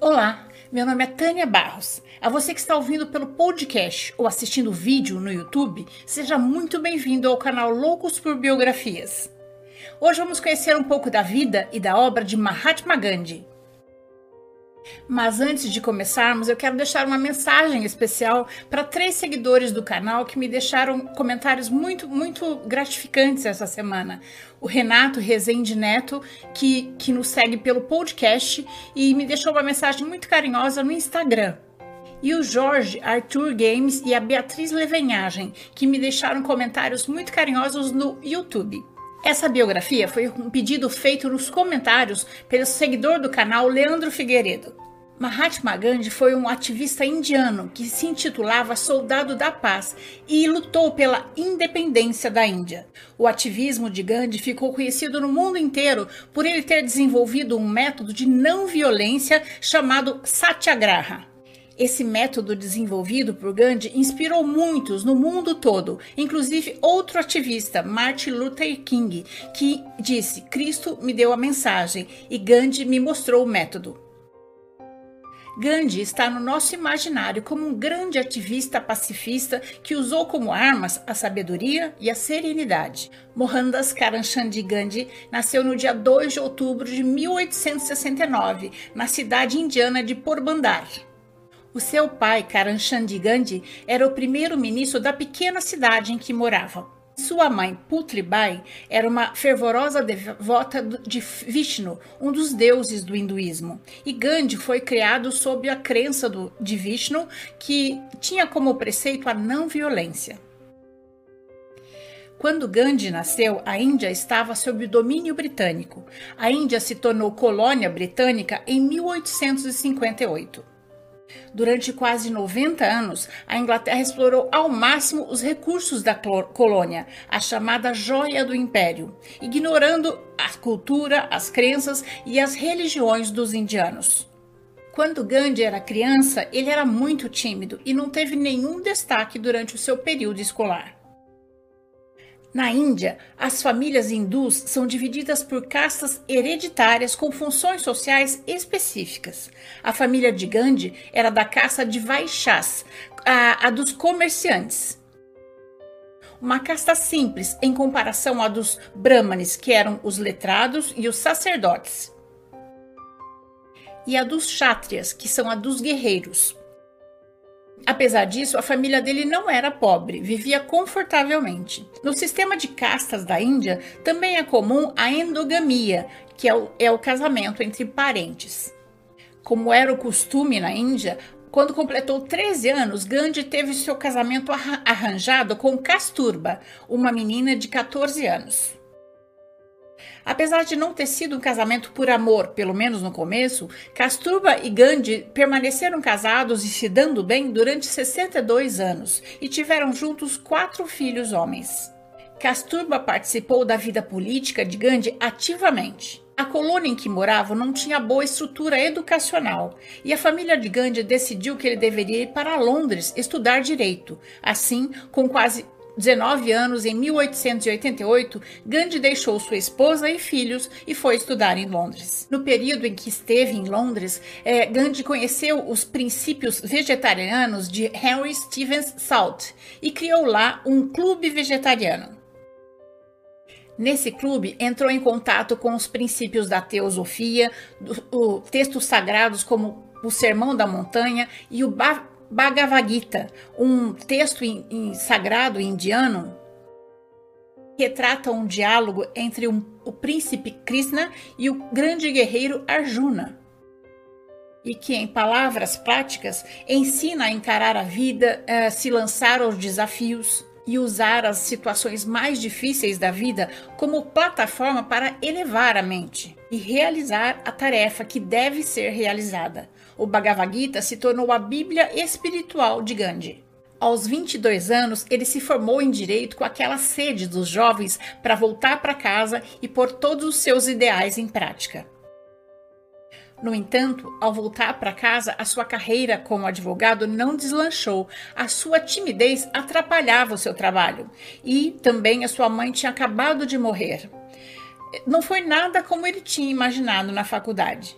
Olá, meu nome é Tânia Barros. A você que está ouvindo pelo podcast ou assistindo vídeo no YouTube, seja muito bem-vindo ao canal Loucos por Biografias. Hoje vamos conhecer um pouco da vida e da obra de Mahatma Gandhi. Mas antes de começarmos, eu quero deixar uma mensagem especial para três seguidores do canal que me deixaram comentários muito, muito gratificantes essa semana. O Renato Rezende Neto, que, que nos segue pelo podcast e me deixou uma mensagem muito carinhosa no Instagram. E o Jorge Arthur Games e a Beatriz Levenhagem, que me deixaram comentários muito carinhosos no YouTube. Essa biografia foi um pedido feito nos comentários pelo seguidor do canal Leandro Figueiredo. Mahatma Gandhi foi um ativista indiano que se intitulava Soldado da Paz e lutou pela independência da Índia. O ativismo de Gandhi ficou conhecido no mundo inteiro por ele ter desenvolvido um método de não violência chamado Satyagraha. Esse método desenvolvido por Gandhi inspirou muitos no mundo todo, inclusive outro ativista, Martin Luther King, que disse: Cristo me deu a mensagem e Gandhi me mostrou o método. Gandhi está no nosso imaginário como um grande ativista pacifista que usou como armas a sabedoria e a serenidade. Mohandas Karamchand Gandhi nasceu no dia 2 de outubro de 1869, na cidade indiana de Porbandar. O seu pai, Karamchand Gandhi, era o primeiro-ministro da pequena cidade em que morava. Sua mãe, Putribai, era uma fervorosa devota de Vishnu, um dos deuses do hinduísmo. E Gandhi foi criado sob a crença do, de Vishnu, que tinha como preceito a não violência. Quando Gandhi nasceu, a Índia estava sob domínio britânico. A Índia se tornou colônia britânica em 1858. Durante quase 90 anos, a Inglaterra explorou ao máximo os recursos da colônia, a chamada joia do império, ignorando a cultura, as crenças e as religiões dos indianos. Quando Gandhi era criança, ele era muito tímido e não teve nenhum destaque durante o seu período escolar. Na Índia, as famílias hindus são divididas por castas hereditárias com funções sociais específicas. A família de Gandhi era da casta de Vaishyas, a, a dos comerciantes. Uma casta simples em comparação à dos Brahmanes, que eram os letrados e os sacerdotes. E a dos Kshatriyas, que são a dos guerreiros. Apesar disso, a família dele não era pobre, vivia confortavelmente. No sistema de castas da Índia, também é comum a endogamia, que é o, é o casamento entre parentes. Como era o costume na Índia, quando completou 13 anos, Gandhi teve seu casamento arranjado com Kasturba, uma menina de 14 anos. Apesar de não ter sido um casamento por amor, pelo menos no começo, Kasturba e Gandhi permaneceram casados e se dando bem durante 62 anos e tiveram juntos quatro filhos homens. Kasturba participou da vida política de Gandhi ativamente. A colônia em que morava não tinha boa estrutura educacional e a família de Gandhi decidiu que ele deveria ir para Londres estudar direito. Assim, com quase 19 anos, em 1888, Gandhi deixou sua esposa e filhos e foi estudar em Londres. No período em que esteve em Londres, eh, Gandhi conheceu os princípios vegetarianos de Henry Stevens Salt e criou lá um clube vegetariano. Nesse clube, entrou em contato com os princípios da teosofia, do, textos sagrados como o Sermão da Montanha e o Bhagavad Gita, um texto in, in, sagrado indiano, retrata um diálogo entre um, o príncipe Krishna e o grande guerreiro Arjuna. E que, em palavras práticas, ensina a encarar a vida, a se lançar aos desafios e usar as situações mais difíceis da vida como plataforma para elevar a mente e realizar a tarefa que deve ser realizada. O Bhagavad Gita se tornou a Bíblia espiritual de Gandhi. Aos 22 anos, ele se formou em direito com aquela sede dos jovens para voltar para casa e pôr todos os seus ideais em prática. No entanto, ao voltar para casa, a sua carreira como advogado não deslanchou. A sua timidez atrapalhava o seu trabalho e também a sua mãe tinha acabado de morrer. Não foi nada como ele tinha imaginado na faculdade.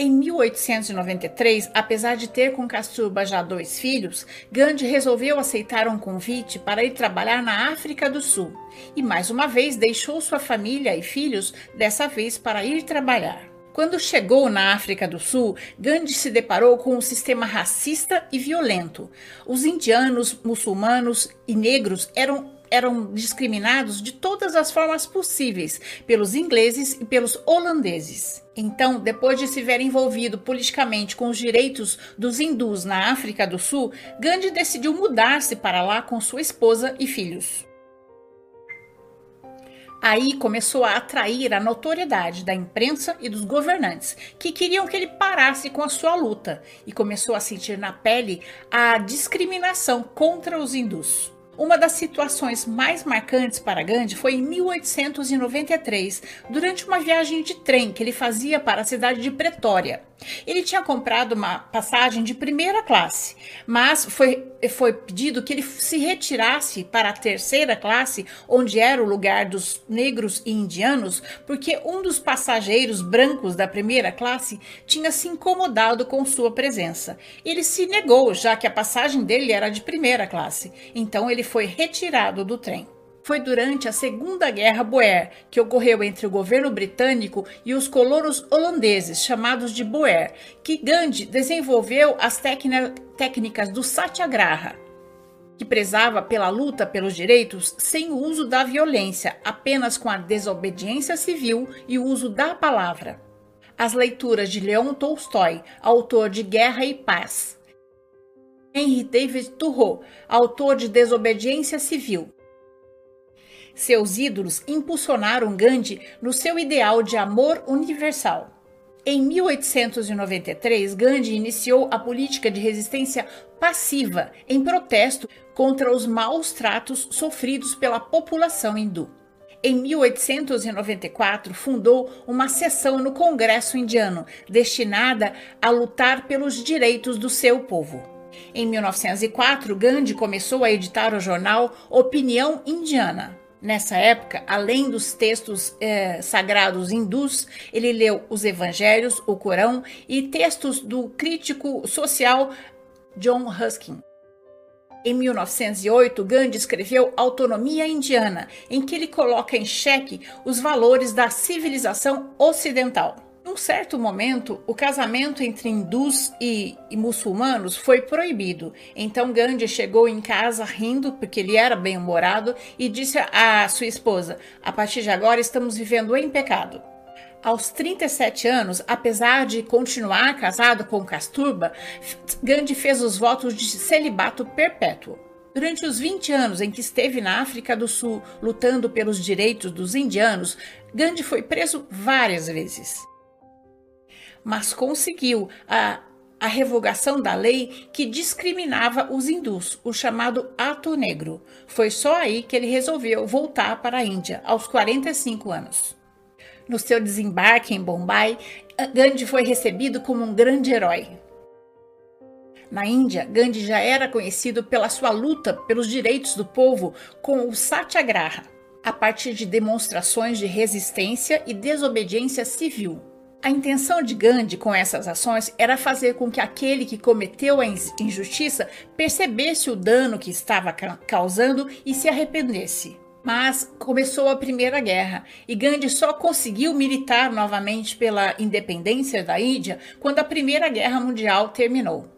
Em 1893, apesar de ter com Kasturba já dois filhos, Gandhi resolveu aceitar um convite para ir trabalhar na África do Sul e mais uma vez deixou sua família e filhos, dessa vez para ir trabalhar. Quando chegou na África do Sul, Gandhi se deparou com um sistema racista e violento. Os indianos, muçulmanos e negros eram eram discriminados de todas as formas possíveis pelos ingleses e pelos holandeses. Então, depois de se ver envolvido politicamente com os direitos dos hindus na África do Sul, Gandhi decidiu mudar-se para lá com sua esposa e filhos. Aí começou a atrair a notoriedade da imprensa e dos governantes, que queriam que ele parasse com a sua luta, e começou a sentir na pele a discriminação contra os hindus. Uma das situações mais marcantes para Gandhi foi em 1893, durante uma viagem de trem que ele fazia para a cidade de Pretória. Ele tinha comprado uma passagem de primeira classe, mas foi, foi pedido que ele se retirasse para a terceira classe, onde era o lugar dos negros e indianos, porque um dos passageiros brancos da primeira classe tinha se incomodado com sua presença. Ele se negou, já que a passagem dele era de primeira classe. Então ele foi retirado do trem foi durante a Segunda Guerra Boer, que ocorreu entre o governo britânico e os colonos holandeses, chamados de Boer, que Gandhi desenvolveu as técnicas do Satyagraha, que prezava pela luta pelos direitos sem o uso da violência, apenas com a desobediência civil e o uso da palavra. As leituras de Leon Tolstói, autor de Guerra e Paz. Henry David Thoreau, autor de Desobediência Civil, seus ídolos impulsionaram Gandhi no seu ideal de amor universal. Em 1893, Gandhi iniciou a política de resistência passiva em protesto contra os maus tratos sofridos pela população hindu. Em 1894, fundou uma seção no Congresso Indiano destinada a lutar pelos direitos do seu povo. Em 1904, Gandhi começou a editar o jornal Opinião Indiana. Nessa época, além dos textos é, sagrados hindus, ele leu os evangelhos, o Corão e textos do crítico social John Ruskin. Em 1908, Gandhi escreveu Autonomia Indiana, em que ele coloca em xeque os valores da civilização ocidental. Num certo momento, o casamento entre hindus e, e, muçulmanos foi proibido. Então Gandhi chegou em casa rindo, porque ele era bem-humorado, e disse à sua esposa: A partir de agora estamos vivendo em pecado. Aos 37 anos, apesar de continuar casado com Kasturba, Gandhi fez os votos de celibato perpétuo. Durante os 20 anos em que esteve na África do Sul lutando pelos direitos dos indianos, Gandhi foi preso várias vezes mas conseguiu a, a revogação da lei que discriminava os hindus, o chamado Ato Negro. Foi só aí que ele resolveu voltar para a Índia, aos 45 anos. No seu desembarque em Bombay, Gandhi foi recebido como um grande herói. Na Índia, Gandhi já era conhecido pela sua luta pelos direitos do povo com o Satyagraha, a partir de demonstrações de resistência e desobediência civil. A intenção de Gandhi com essas ações era fazer com que aquele que cometeu a injustiça percebesse o dano que estava causando e se arrependesse. Mas começou a Primeira Guerra e Gandhi só conseguiu militar novamente pela independência da Índia quando a Primeira Guerra Mundial terminou.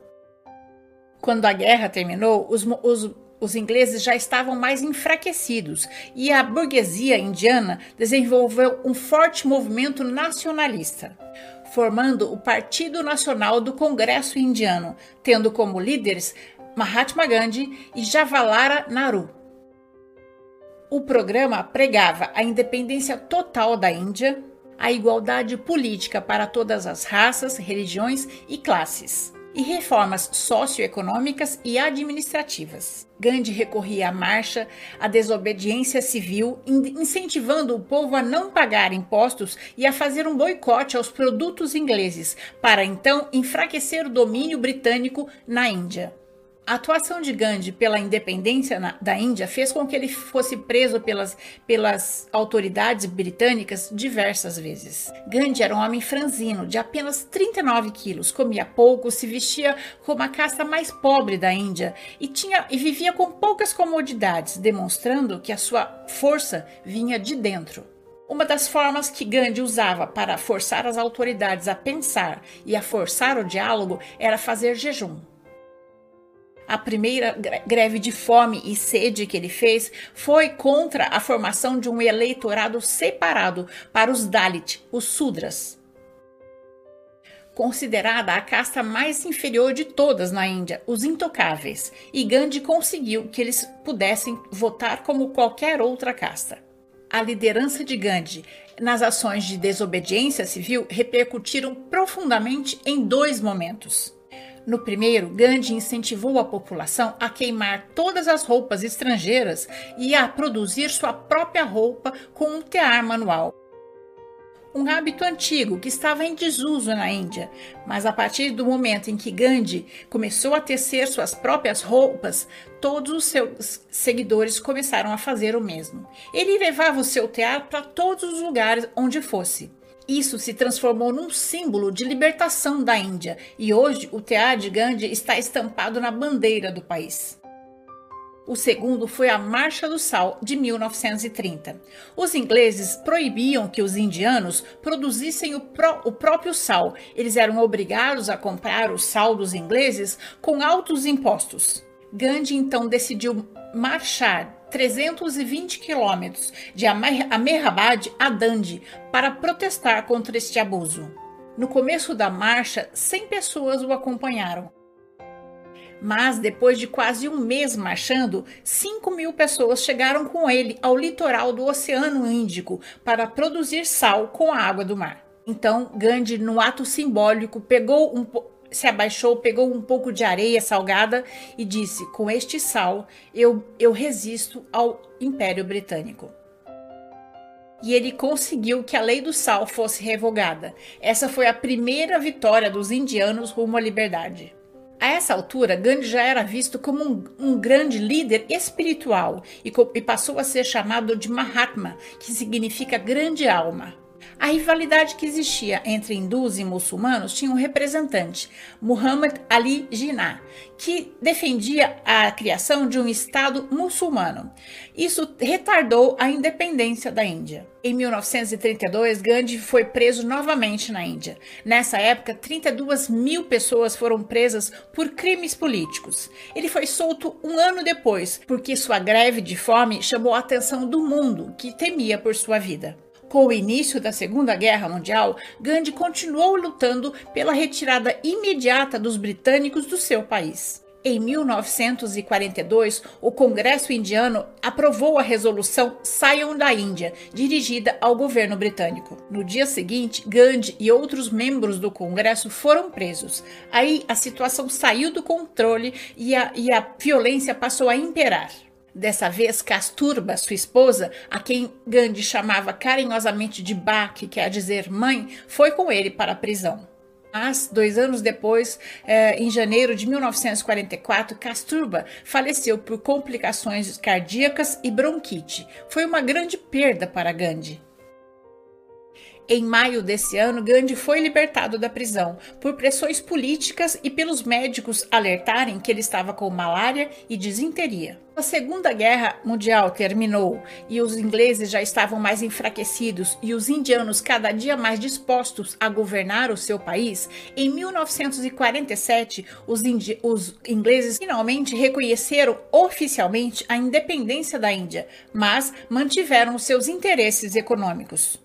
Quando a guerra terminou, os, os os ingleses já estavam mais enfraquecidos e a burguesia indiana desenvolveu um forte movimento nacionalista, formando o Partido Nacional do Congresso Indiano, tendo como líderes Mahatma Gandhi e Jawaharlal Nehru. O programa pregava a independência total da Índia, a igualdade política para todas as raças, religiões e classes e reformas socioeconômicas e administrativas. Gandhi recorria à marcha, à desobediência civil, incentivando o povo a não pagar impostos e a fazer um boicote aos produtos ingleses, para então enfraquecer o domínio britânico na Índia. A atuação de Gandhi pela independência na, da Índia fez com que ele fosse preso pelas, pelas autoridades britânicas diversas vezes. Gandhi era um homem franzino, de apenas 39 quilos, comia pouco, se vestia como a casta mais pobre da Índia e, tinha, e vivia com poucas comodidades, demonstrando que a sua força vinha de dentro. Uma das formas que Gandhi usava para forçar as autoridades a pensar e a forçar o diálogo era fazer jejum. A primeira greve de fome e sede que ele fez foi contra a formação de um eleitorado separado para os Dalit, os Sudras. Considerada a casta mais inferior de todas na Índia, os intocáveis, e Gandhi conseguiu que eles pudessem votar como qualquer outra casta a liderança de Gandhi nas ações de desobediência civil repercutiram profundamente em dois momentos. No primeiro, Gandhi incentivou a população a queimar todas as roupas estrangeiras e a produzir sua própria roupa com um tear manual um hábito antigo que estava em desuso na Índia, mas a partir do momento em que Gandhi começou a tecer suas próprias roupas, todos os seus seguidores começaram a fazer o mesmo. Ele levava o seu tear para todos os lugares onde fosse. Isso se transformou num símbolo de libertação da Índia e hoje o tear de Gandhi está estampado na bandeira do país. O segundo foi a Marcha do Sal de 1930. Os ingleses proibiam que os indianos produzissem o, pró o, próprio sal. Eles eram obrigados a comprar o sal dos ingleses com altos impostos. Gandhi então decidiu marchar 320 quilômetros de Amehrabad a Dandi para protestar contra este abuso. No começo da marcha, 100 pessoas o acompanharam. Mas depois de quase um mês marchando, 5 mil pessoas chegaram com ele ao litoral do Oceano Índico para produzir sal com a água do mar. Então, Gandhi, no ato simbólico, pegou um se abaixou, pegou um pouco de areia salgada e disse: Com este sal eu, eu resisto ao Império Britânico. E ele conseguiu que a lei do sal fosse revogada. Essa foi a primeira vitória dos indianos rumo à liberdade. A essa altura, Gandhi já era visto como um, um grande líder espiritual e, e passou a ser chamado de Mahatma, que significa grande alma. A rivalidade que existia entre hindus e muçulmanos tinha um representante, Muhammad Ali Jinnah, que defendia a criação de um Estado muçulmano. Isso retardou a independência da Índia. Em 1932, Gandhi foi preso novamente na Índia. Nessa época, 32 mil pessoas foram presas por crimes políticos. Ele foi solto um ano depois, porque sua greve de fome chamou a atenção do mundo, que temia por sua vida. Com o início da Segunda Guerra Mundial, Gandhi continuou lutando pela retirada imediata dos britânicos do seu país. Em 1942, o Congresso indiano aprovou a resolução Saiam da Índia, dirigida ao governo britânico. No dia seguinte, Gandhi e outros membros do Congresso foram presos. Aí a situação saiu do controle e a, e a violência passou a imperar. Dessa vez, Casturba, sua esposa, a quem Gandhi chamava carinhosamente de Ba, que quer dizer mãe, foi com ele para a prisão. Mas, dois anos depois, eh, em janeiro de 1944, Casturba faleceu por complicações cardíacas e bronquite. Foi uma grande perda para Gandhi. Em maio desse ano, Gandhi foi libertado da prisão por pressões políticas e pelos médicos alertarem que ele estava com malária e disenteria. A Segunda Guerra Mundial terminou e os ingleses já estavam mais enfraquecidos e os indianos cada dia mais dispostos a governar o seu país. Em 1947, os, os ingleses finalmente reconheceram oficialmente a independência da Índia, mas mantiveram seus interesses econômicos.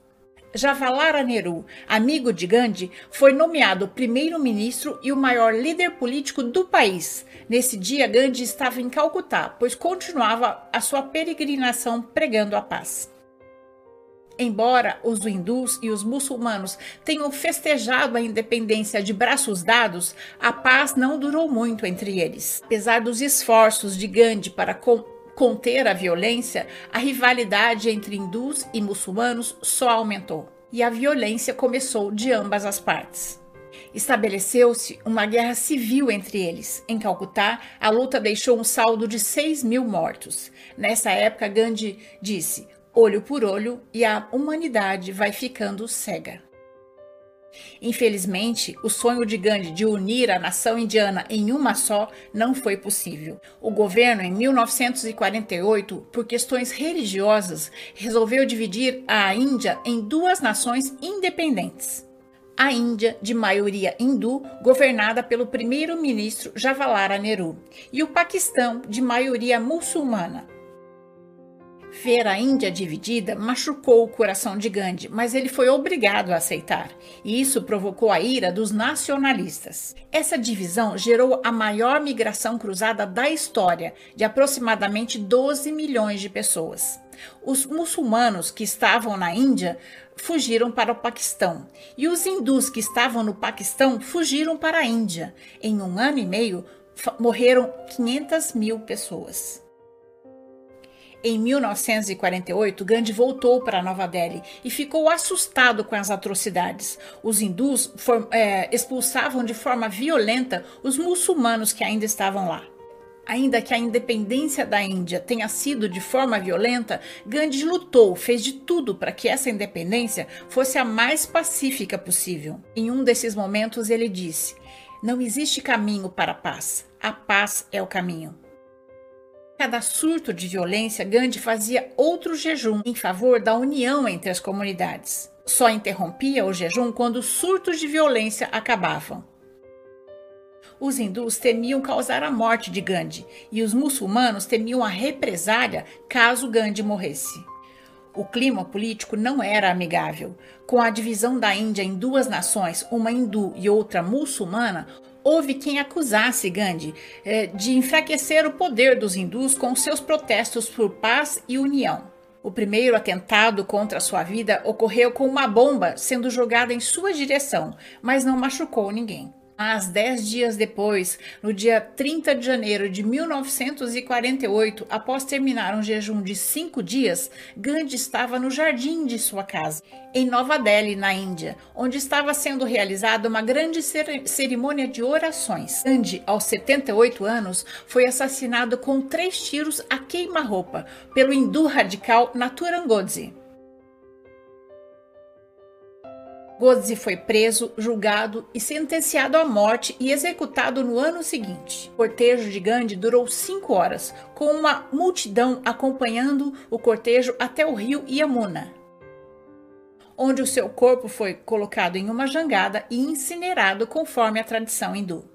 Jawaharlal Nehru, amigo de Gandhi, foi nomeado primeiro-ministro e o maior líder político do país. Nesse dia, Gandhi estava em Calcutá, pois continuava a sua peregrinação pregando a paz. Embora os hindus e os muçulmanos tenham festejado a independência de braços dados, a paz não durou muito entre eles. Apesar dos esforços de Gandhi para conter a violência, a rivalidade entre hindus e muçulmanos só aumentou. E a violência começou de ambas as partes. Estabeleceu-se uma guerra civil entre eles. Em Calcutá, a luta deixou um saldo de 6 mil mortos. Nessa época, Gandhi disse: olho por olho e a humanidade vai ficando cega. Infelizmente, o sonho de Gandhi de unir a nação indiana em uma só não foi possível. O governo, em 1948, por questões religiosas, resolveu dividir a Índia em duas nações independentes a Índia, de maioria hindu, governada pelo primeiro-ministro Jawaharlal Nehru, e o Paquistão, de maioria muçulmana. Ver a Índia dividida machucou o coração de Gandhi, mas ele foi obrigado a aceitar, e isso provocou a ira dos nacionalistas. Essa divisão gerou a maior migração cruzada da história, de aproximadamente 12 milhões de pessoas. Os muçulmanos que estavam na Índia fugiram para o Paquistão e os hindus que estavam no Paquistão fugiram para a Índia. Em um ano e meio, morreram 500 mil pessoas. Em 1948, Gandhi voltou para Nova Delhi e ficou assustado com as atrocidades. Os hindus for, é, expulsavam de forma violenta os muçulmanos que ainda estavam lá. Ainda que a independência da Índia tenha sido de forma violenta, Gandhi lutou, fez de tudo para que essa independência fosse a mais pacífica possível. Em um desses momentos, ele disse: Não existe caminho para a paz, a paz é o caminho. Cada surto de violência, Gandhi fazia outro jejum em favor da união entre as comunidades. Só interrompia o jejum quando os surtos de violência acabavam. Os hindus temiam causar a morte de Gandhi e os muçulmanos temiam a represália caso Gandhi morresse. O clima político não era amigável. Com a divisão da Índia em duas nações, uma hindu e outra muçulmana, houve quem acusasse Gandhi eh, de enfraquecer o poder dos hindus com seus protestos por paz e união. O primeiro atentado contra sua vida ocorreu com uma bomba sendo jogada em sua direção, mas não machucou ninguém. Mas dez dias depois, no dia 30 de janeiro de 1948, após terminar um jejum de cinco dias, Gandhi estava no jardim de sua casa, em Nova Delhi, na Índia, onde estava sendo realizada uma grande cerimônia de orações. Gandhi, aos 78 anos, foi assassinado com três tiros a queima-roupa pelo hindu radical Naturan Godse. Godse foi preso, julgado e sentenciado à morte e executado no ano seguinte. O cortejo de Gandhi durou cinco horas, com uma multidão acompanhando o cortejo até o rio Yamuna, onde o seu corpo foi colocado em uma jangada e incinerado conforme a tradição hindu.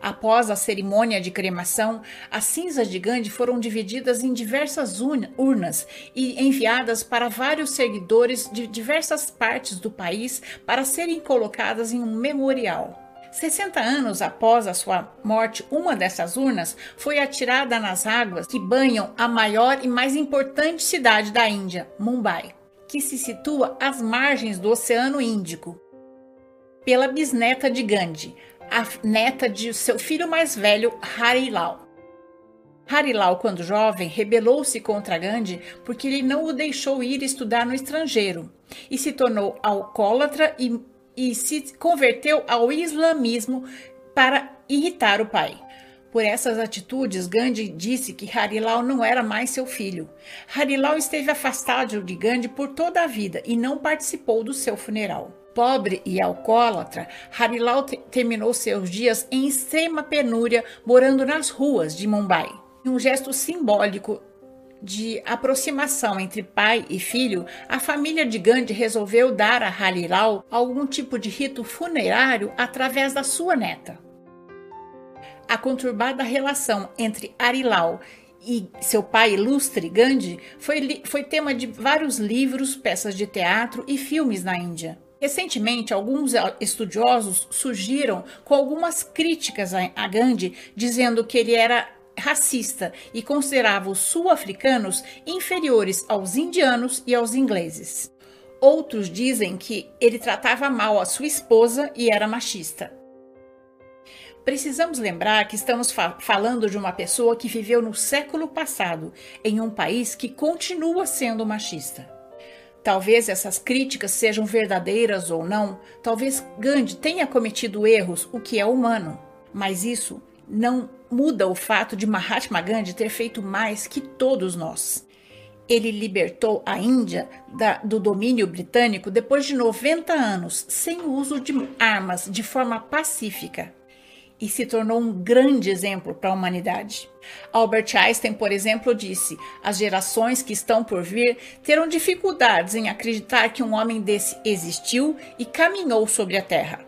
Após a cerimônia de cremação, as cinzas de Gandhi foram divididas em diversas urnas e enviadas para vários seguidores de diversas partes do país para serem colocadas em um memorial. 60 anos após a sua morte, uma dessas urnas foi atirada nas águas que banham a maior e mais importante cidade da Índia, Mumbai, que se situa às margens do Oceano Índico. Pela bisneta de Gandhi, a neta de seu filho mais velho, Harilal. Harilal, quando jovem, rebelou-se contra Gandhi porque ele não o deixou ir estudar no estrangeiro e se tornou alcoólatra e, e se converteu ao islamismo para irritar o pai. Por essas atitudes, Gandhi disse que Harilal não era mais seu filho. Harilal esteve afastado de Gandhi por toda a vida e não participou do seu funeral. Pobre e alcoólatra, Harilal terminou seus dias em extrema penúria, morando nas ruas de Mumbai. Em um gesto simbólico de aproximação entre pai e filho, a família de Gandhi resolveu dar a Harilal algum tipo de rito funerário através da sua neta. A conturbada relação entre Harilal e seu pai ilustre, Gandhi, foi, foi tema de vários livros, peças de teatro e filmes na Índia. Recentemente, alguns estudiosos surgiram com algumas críticas a Gandhi, dizendo que ele era racista e considerava os sul-africanos inferiores aos indianos e aos ingleses. Outros dizem que ele tratava mal a sua esposa e era machista. Precisamos lembrar que estamos fa falando de uma pessoa que viveu no século passado, em um país que continua sendo machista. Talvez essas críticas sejam verdadeiras ou não, talvez Gandhi tenha cometido erros, o que é humano, mas isso não muda o fato de Mahatma Gandhi ter feito mais que todos nós. Ele libertou a Índia da, do domínio britânico depois de 90 anos, sem o uso de armas, de forma pacífica e se tornou um grande exemplo para a humanidade. Albert Einstein, por exemplo, disse: as gerações que estão por vir terão dificuldades em acreditar que um homem desse existiu e caminhou sobre a Terra.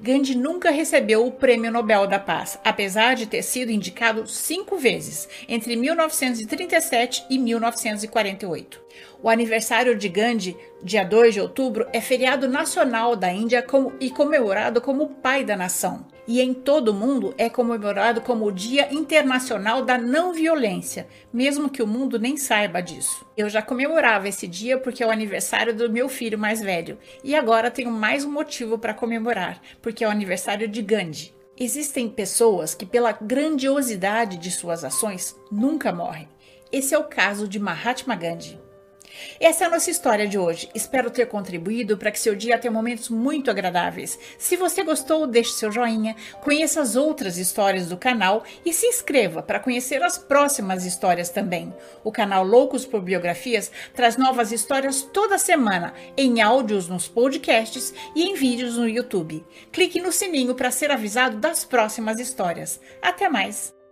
Gandhi nunca recebeu o Prêmio Nobel da Paz, apesar de ter sido indicado cinco vezes, entre 1937 e 1948. O aniversário de Gandhi, dia 2 de outubro, é feriado nacional da Índia e comemorado como pai da nação. E em todo o mundo é comemorado como o Dia Internacional da Não Violência, mesmo que o mundo nem saiba disso. Eu já comemorava esse dia porque é o aniversário do meu filho mais velho, e agora tenho mais um motivo para comemorar, porque é o aniversário de Gandhi. Existem pessoas que, pela grandiosidade de suas ações, nunca morrem. Esse é o caso de Mahatma Gandhi. Essa é a nossa história de hoje. Espero ter contribuído para que seu dia tenha momentos muito agradáveis. Se você gostou, deixe seu joinha, conheça as outras histórias do canal e se inscreva para conhecer as próximas histórias também. O canal Loucos por Biografias traz novas histórias toda semana, em áudios nos podcasts e em vídeos no YouTube. Clique no sininho para ser avisado das próximas histórias. Até mais!